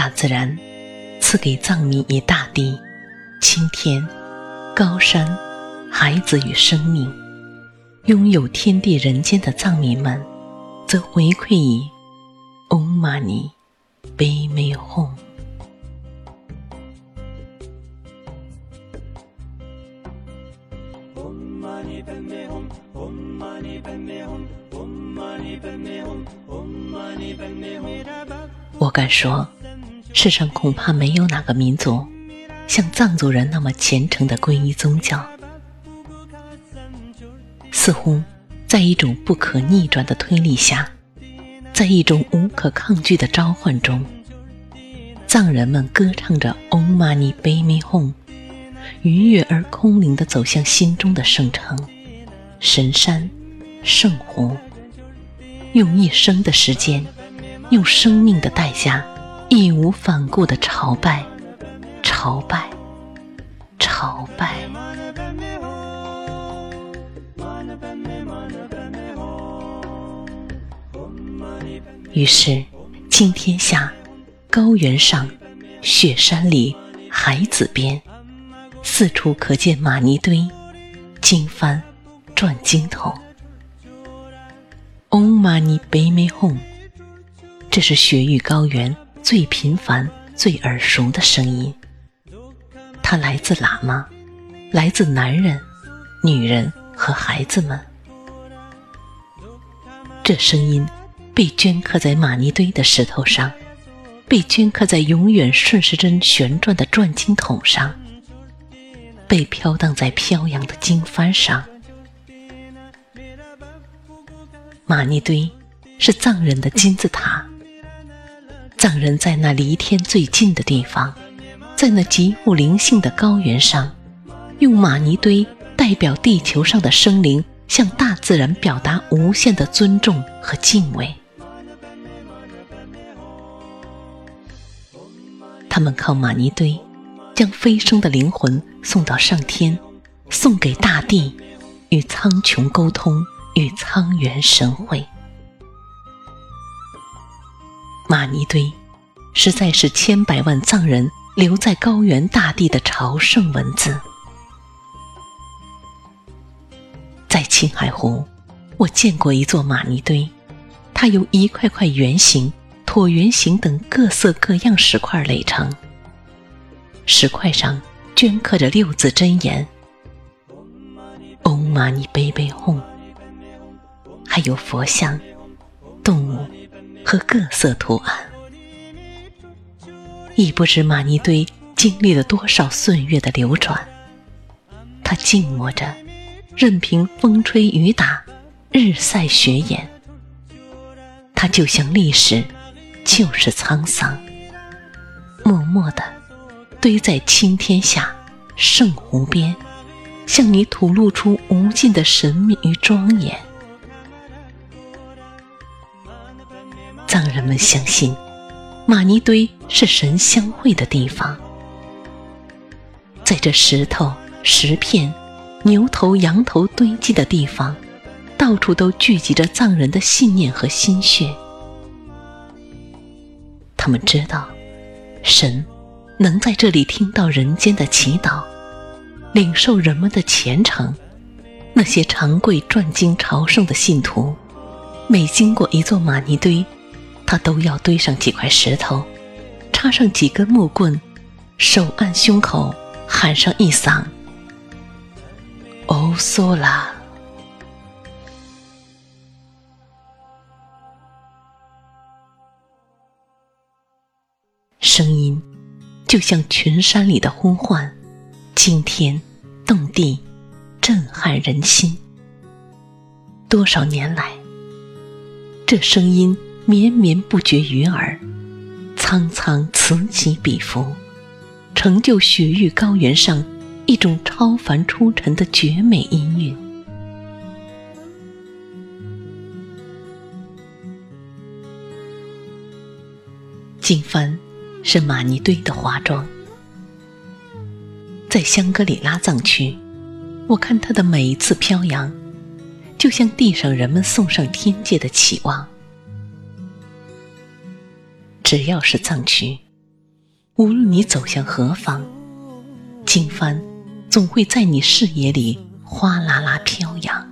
大自然赐给藏民以大地、青天、高山、孩子与生命。拥有天地人间的藏民们，则回馈以 Om Mani Padme Hum。我敢说，世上恐怕没有哪个民族像藏族人那么虔诚的皈依宗教。似乎在一种不可逆转的推力下，在一种无可抗拒的召唤中，藏人们歌唱着 “Om Mani Padme Hum”，愉悦而空灵地走向心中的圣城、神山、圣湖，用一生的时间，用生命的代价，义无反顾的朝拜、朝拜、朝拜。于是，青天下、高原上、雪山里、海子边，四处可见玛尼堆、经幡、转经筒。Om Mani Padme Hum，这是雪域高原最频繁、最耳熟的声音。它来自喇嘛，来自男人、女人和孩子们。这声音。被镌刻在玛尼堆的石头上，被镌刻在永远顺时针旋转的转经筒上，被飘荡在飘扬的经幡上。玛尼堆是藏人的金字塔，藏人在那离天最近的地方，在那极富灵性的高原上，用玛尼堆代表地球上的生灵，向大自然表达无限的尊重和敬畏。他们靠玛尼堆，将飞升的灵魂送到上天，送给大地，与苍穹沟通，与苍原神会。玛尼堆，实在是千百万藏人留在高原大地的朝圣文字。在青海湖，我见过一座玛尼堆，它由一块块圆形。椭圆形等各色各样石块垒成，石块上镌刻着六字真言：“Om Mani Padme Hum”，还有佛像、动物和各色图案。亦不知玛尼堆经历了多少岁月的流转，它静默着，任凭风吹雨打、日晒雪掩，它就像历史。就是沧桑，默默地堆在青天下圣湖边，向你吐露出无尽的神秘与庄严。让人们相信，玛尼堆是神相会的地方，在这石头、石片、牛头、羊头堆积的地方，到处都聚集着藏人的信念和心血。他们知道，神能在这里听到人间的祈祷，领受人们的虔诚。那些长跪转经朝圣的信徒，每经过一座玛尼堆，他都要堆上几块石头，插上几根木棍，手按胸口，喊上一嗓“欧苏拉”。声音就像群山里的呼唤，惊天动地，震撼人心。多少年来，这声音绵绵不绝于耳，苍苍此起彼伏，成就雪域高原上一种超凡出尘的绝美音韵。金帆是玛尼堆的华妆，在香格里拉藏区，我看它的每一次飘扬。就像地上人们送上天界的期望。只要是藏区，无论你走向何方，经幡总会在你视野里哗啦啦飘扬。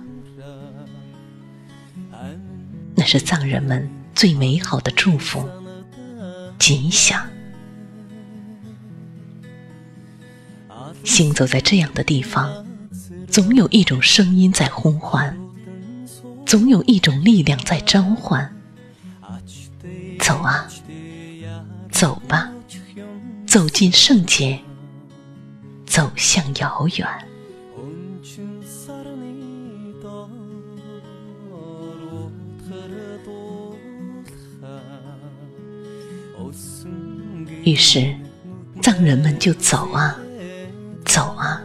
那是藏人们最美好的祝福，吉祥。行走在这样的地方，总有一种声音在呼唤。总有一种力量在召唤，走啊，走吧，走进圣洁，走向遥远。于是，藏人们就走啊，走啊，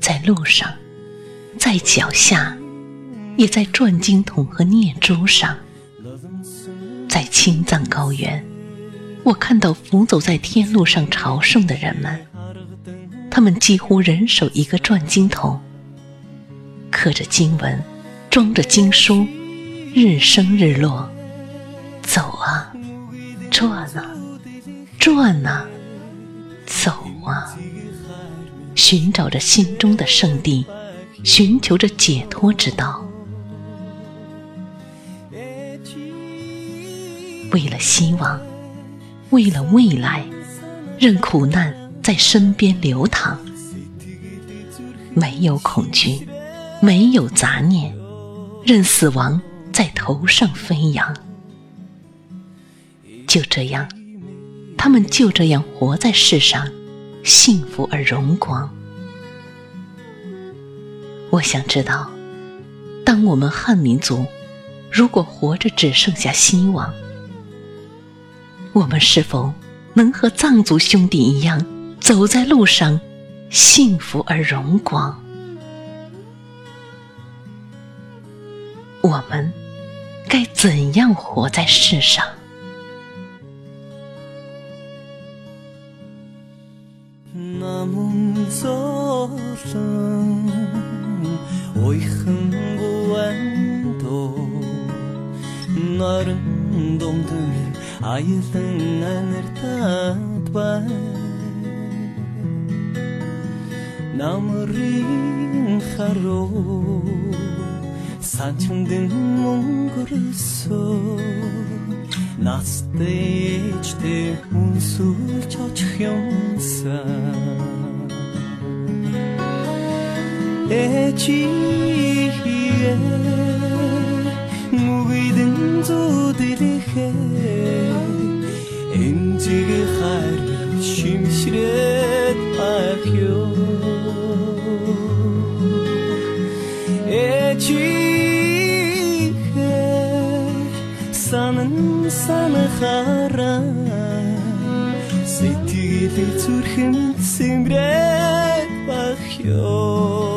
在路上，在脚下。也在转经筒和念珠上，在青藏高原，我看到浮走在天路上朝圣的人们，他们几乎人手一个转经筒，刻着经文，装着经书，日升日落，走啊，转啊，转啊，走啊，寻找着心中的圣地，寻求着解脱之道。为了希望，为了未来，任苦难在身边流淌，没有恐惧，没有杂念，任死亡在头上飞扬。就这样，他们就这样活在世上，幸福而荣光。我想知道，当我们汉民族如果活着只剩下希望。我们是否能和藏族兄弟一样，走在路上，幸福而荣光？我们该怎样活在世上 Ayılın anır tat var Намрын харуу санчмдын мөнгөрсөө настэйч тэ хүн сүлж очих юмсаа Эчи хие үгүйдэн зүдэлэхээ эмзэг хайр шимшрээд ах юу эчихээ санан санахаараа сэтгэл зүрхэм сэмрээд бах юу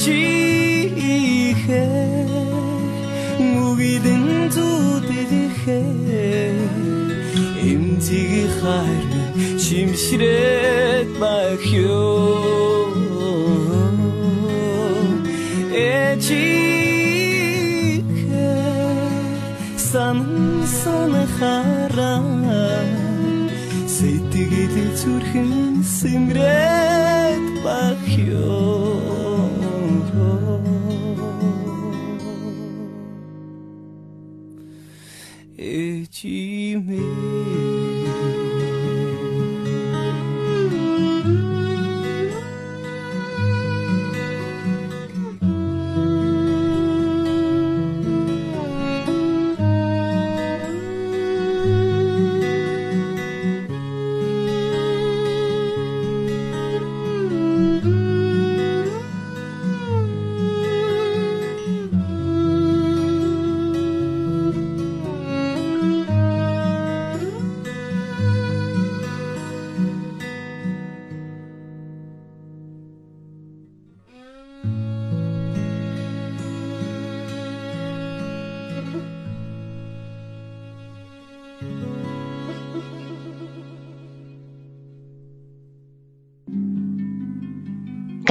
Jesus. цэцэг хайр шимшрээд байх ёо эчиг сан сон хараа. Сэтгэл зүрхэн сэмрээ